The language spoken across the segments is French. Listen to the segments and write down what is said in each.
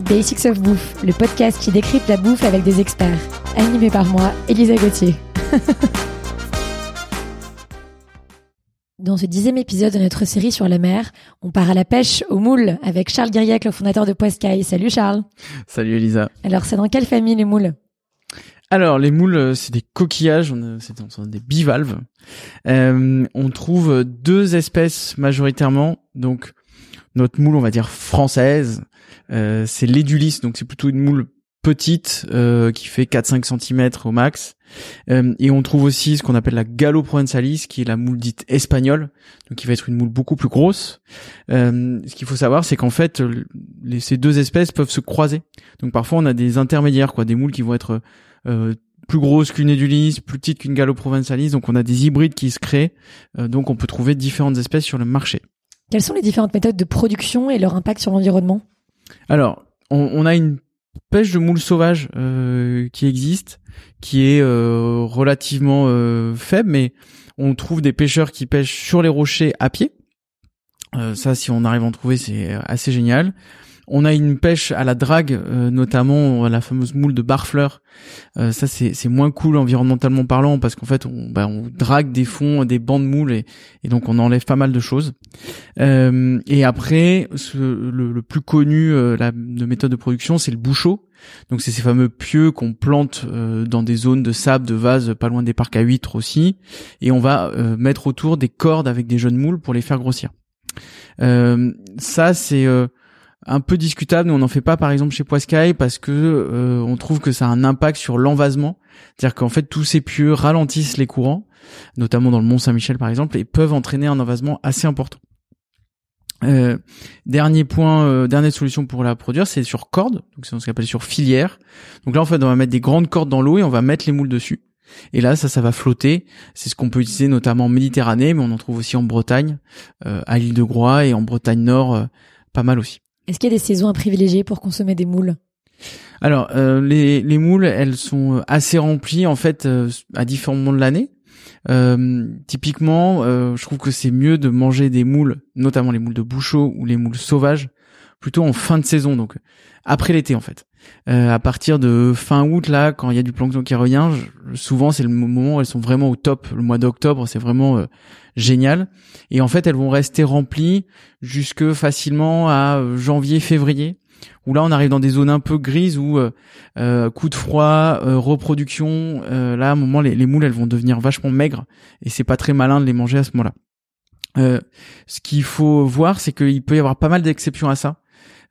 Basics of Bouffe, le podcast qui décrypte la bouffe avec des experts. Animé par moi, Elisa Gauthier. Dans ce dixième épisode de notre série sur la mer, on part à la pêche au moule avec Charles Guiriac, le fondateur de Poiscaille. Salut Charles. Salut Elisa. Alors, c'est dans quelle famille les moules? Alors, les moules, euh, c'est des coquillages, c'est des bivalves. Euh, on trouve deux espèces majoritairement. Donc, notre moule, on va dire française, euh, c'est l'édulis, donc c'est plutôt une moule petite euh, qui fait 4-5 cm au max. Euh, et on trouve aussi ce qu'on appelle la Gallo provençalis, qui est la moule dite espagnole, donc qui va être une moule beaucoup plus grosse. Euh, ce qu'il faut savoir, c'est qu'en fait, les, ces deux espèces peuvent se croiser. Donc parfois, on a des intermédiaires, quoi, des moules qui vont être plus grosses qu'une édulis, plus petites qu'une Gallo provençalis. Donc on a des hybrides qui se créent. Donc on peut trouver différentes espèces sur le marché. Quelles sont les différentes méthodes de production et leur impact sur l'environnement? Alors, on, on a une pêche de moules sauvages euh, qui existe, qui est euh, relativement euh, faible, mais on trouve des pêcheurs qui pêchent sur les rochers à pied. Euh, ça, si on arrive à en trouver, c'est assez génial. On a une pêche à la drague, euh, notamment la fameuse moule de barfleur. Euh, ça, c'est moins cool environnementalement parlant parce qu'en fait, on, bah, drague des fonds, des bancs de moules et, donc on enlève pas mal de choses. Euh, et après, ce, le, plus connu la, de méthode de production, c'est le bouchot. Donc c'est ces fameux pieux qu'on plante dans des zones de sable, de vase, pas loin des parcs à huîtres aussi, et on va mettre autour des cordes avec des jeunes moules pour les faire grossir. ça c'est un peu discutable. Nous, on n'en fait pas, par exemple, chez Poiscaille parce que euh, on trouve que ça a un impact sur l'envasement. C'est-à-dire qu'en fait, tous ces pieux ralentissent les courants, notamment dans le Mont Saint-Michel, par exemple, et peuvent entraîner un envasement assez important. Euh, dernier point, euh, dernière solution pour la produire, c'est sur corde, donc c'est ce qu'on appelle sur filière. Donc là, en fait, on va mettre des grandes cordes dans l'eau et on va mettre les moules dessus. Et là, ça, ça va flotter. C'est ce qu'on peut utiliser notamment en Méditerranée, mais on en trouve aussi en Bretagne, à l'île de Groix et en Bretagne Nord, pas mal aussi. Est-ce qu'il y a des saisons à privilégier pour consommer des moules? Alors, euh, les, les moules, elles sont euh, assez remplies en fait euh, à différents moments de l'année. Euh, typiquement, euh, je trouve que c'est mieux de manger des moules, notamment les moules de bouchot ou les moules sauvages, plutôt en fin de saison, donc après l'été en fait. Euh, à partir de fin août là, quand il y a du plancton qui revient, souvent c'est le moment où elles sont vraiment au top. Le mois d'octobre, c'est vraiment euh, génial. Et en fait, elles vont rester remplies jusque facilement à janvier, février. Où là, on arrive dans des zones un peu grises où euh, coup de froid, reproduction. là, à un moment, les, les, moules, elles vont devenir vachement maigres et c'est pas très malin de les manger à ce moment-là. Euh, ce qu'il faut voir, c'est qu'il peut y avoir pas mal d'exceptions à ça.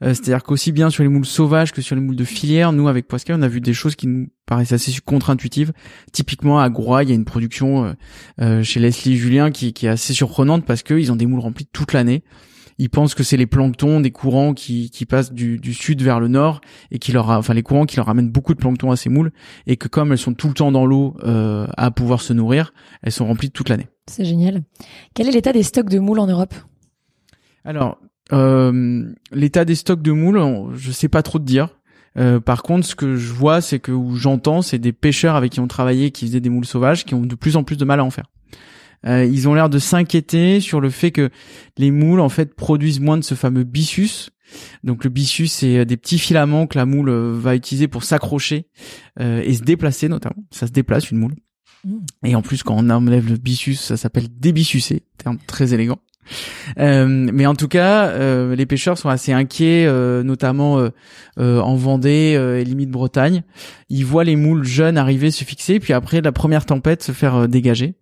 Euh, c'est-à-dire qu'aussi bien sur les moules sauvages que sur les moules de filière, nous avec Poiscaille, on a vu des choses qui nous paraissent assez contre-intuitives. Typiquement à Groix, il y a une production euh, euh, chez Leslie Julien qui, qui, est assez surprenante parce qu'ils ont des moules remplis toute l'année. Ils pensent que c'est les planctons des courants qui, qui passent du, du, sud vers le nord et qui leur, enfin les courants qui leur amènent beaucoup de plancton à ces moules et que comme elles sont tout le temps dans l'eau à pouvoir se nourrir, elles sont remplies toute l'année. C'est génial. Quel est l'état des stocks de moules en Europe? Alors, euh, l'état des stocks de moules, je sais pas trop te dire. Euh, par contre, ce que je vois, c'est que où j'entends, c'est des pêcheurs avec qui on travaillait, qui faisaient des moules sauvages, qui ont de plus en plus de mal à en faire. Euh, ils ont l'air de s'inquiéter sur le fait que les moules en fait produisent moins de ce fameux byssus. Donc le byssus, c'est des petits filaments que la moule va utiliser pour s'accrocher et se déplacer notamment. Ça se déplace une moule. Mmh. Et en plus, quand on enlève le byssus, ça s'appelle débissucer, terme très élégant. Euh, mais en tout cas, euh, les pêcheurs sont assez inquiets, euh, notamment en Vendée et limite Bretagne. Ils voient les moules jeunes arriver, se fixer, puis après la première tempête se faire dégager.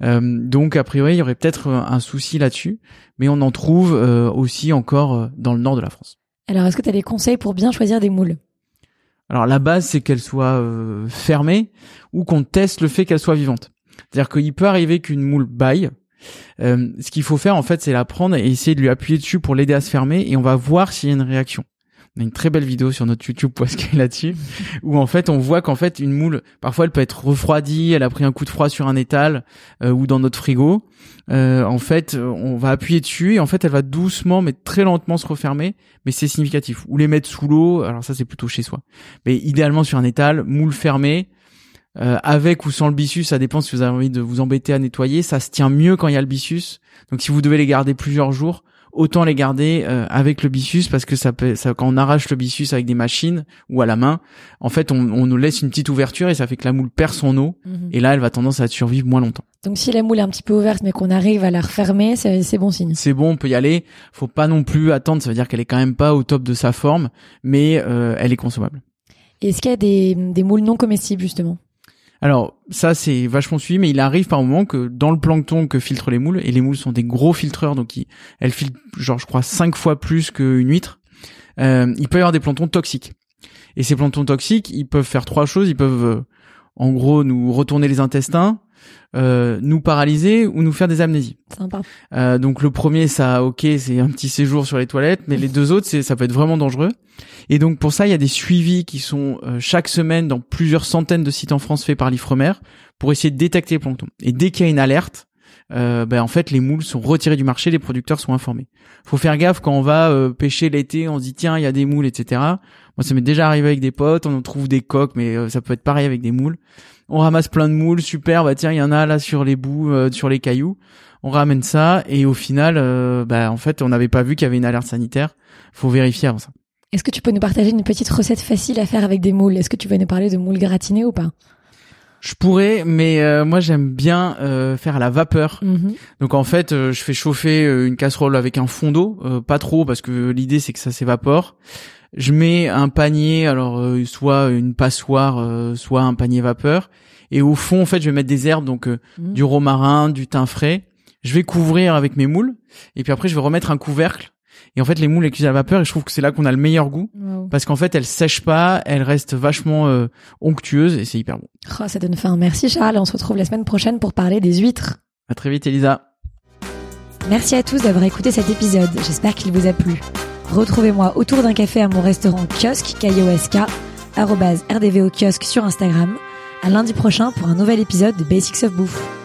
donc a priori, il y aurait peut-être un souci là-dessus, mais on en trouve aussi encore dans le nord de la France. Alors, est-ce que tu as des conseils pour bien choisir des moules? Alors la base, c'est qu'elles soient fermées ou qu'on teste le fait qu'elles soient vivantes. C'est-à-dire qu'il peut arriver qu'une moule baille, euh, ce qu'il faut faire en fait, c'est la prendre et essayer de lui appuyer dessus pour l'aider à se fermer et on va voir s'il y a une réaction. On a une très belle vidéo sur notre YouTube Poisquet là-dessus, où en fait on voit qu'en fait une moule, parfois elle peut être refroidie, elle a pris un coup de froid sur un étal euh, ou dans notre frigo. Euh, en fait, on va appuyer dessus et en fait elle va doucement mais très lentement se refermer, mais c'est significatif. Ou les mettre sous l'eau, alors ça c'est plutôt chez soi. Mais idéalement sur un étal, moule fermée, euh, avec ou sans le byssus, ça dépend si vous avez envie de vous embêter à nettoyer. Ça se tient mieux quand il y a le byssus. Donc si vous devez les garder plusieurs jours, autant les garder euh, avec le byssus parce que ça peut, ça, quand on arrache le byssus avec des machines ou à la main, en fait, on, on nous laisse une petite ouverture et ça fait que la moule perd son eau. Mhm. Et là, elle va tendance à survivre moins longtemps. Donc si la moule est un petit peu ouverte mais qu'on arrive à la refermer, c'est c'est bon signe. C'est bon, on peut y aller. Faut pas non plus attendre. Ça veut dire qu'elle est quand même pas au top de sa forme, mais euh, elle est consommable. Est-ce qu'il y a des, des moules non comestibles justement? Alors ça c'est vachement suivi, mais il arrive par moment que dans le plancton que filtrent les moules, et les moules sont des gros filtreurs, donc ils, elles filtrent genre je crois cinq fois plus qu'une huître, euh, il peut y avoir des planctons toxiques. Et ces planctons toxiques, ils peuvent faire trois choses. Ils peuvent euh, en gros nous retourner les intestins, euh, nous paralyser ou nous faire des amnésies. Sympa. Euh, donc le premier, ça, ok, c'est un petit séjour sur les toilettes, mais les deux autres, c'est, ça peut être vraiment dangereux. Et donc pour ça, il y a des suivis qui sont euh, chaque semaine dans plusieurs centaines de sites en France faits par l'Ifremer pour essayer de détecter les planctons. Et dès qu'il y a une alerte, euh, ben en fait les moules sont retirées du marché, les producteurs sont informés. Faut faire gaffe quand on va euh, pêcher l'été, on se dit tiens il y a des moules, etc. Moi ça m'est déjà arrivé avec des potes, on en trouve des coques, mais euh, ça peut être pareil avec des moules. On ramasse plein de moules, super, bah tiens il y en a là sur les bouts, euh, sur les cailloux. On ramène ça et au final, euh, bah en fait on n'avait pas vu qu'il y avait une alerte sanitaire. Faut vérifier avant ça. Est-ce que tu peux nous partager une petite recette facile à faire avec des moules? Est-ce que tu veux nous parler de moules gratinées ou pas? Je pourrais, mais euh, moi j'aime bien euh, faire à la vapeur. Mhm. Donc en fait, euh, je fais chauffer euh, une casserole avec un fond d'eau, euh, pas trop parce que l'idée c'est que ça s'évapore. Je mets un panier, alors euh, soit une passoire, euh, soit un panier vapeur. Et au fond, en fait, je vais mettre des herbes, donc euh, Mhm. du romarin, du thym frais. Je vais couvrir avec mes moules. Et puis après, je vais remettre un couvercle. Et en fait, les moules cuisent à la vapeur. Et je trouve que c'est là qu'on a le meilleur goût Wow. parce qu'en fait, elles sèchent pas, elles restent vachement euh, onctueuses et c'est hyper bon. Oh, ça donne faim. Merci Charles. On se retrouve la semaine prochaine pour parler des huîtres. À très vite, Elisa. Merci à tous d'avoir écouté cet épisode. J'espère qu'il vous a plu. Retrouvez-moi autour d'un café à mon restaurant kiosque, K-I-O-S-K, RDVO kiosque sur Instagram. À lundi prochain pour un nouvel épisode de Basics of Bouffe.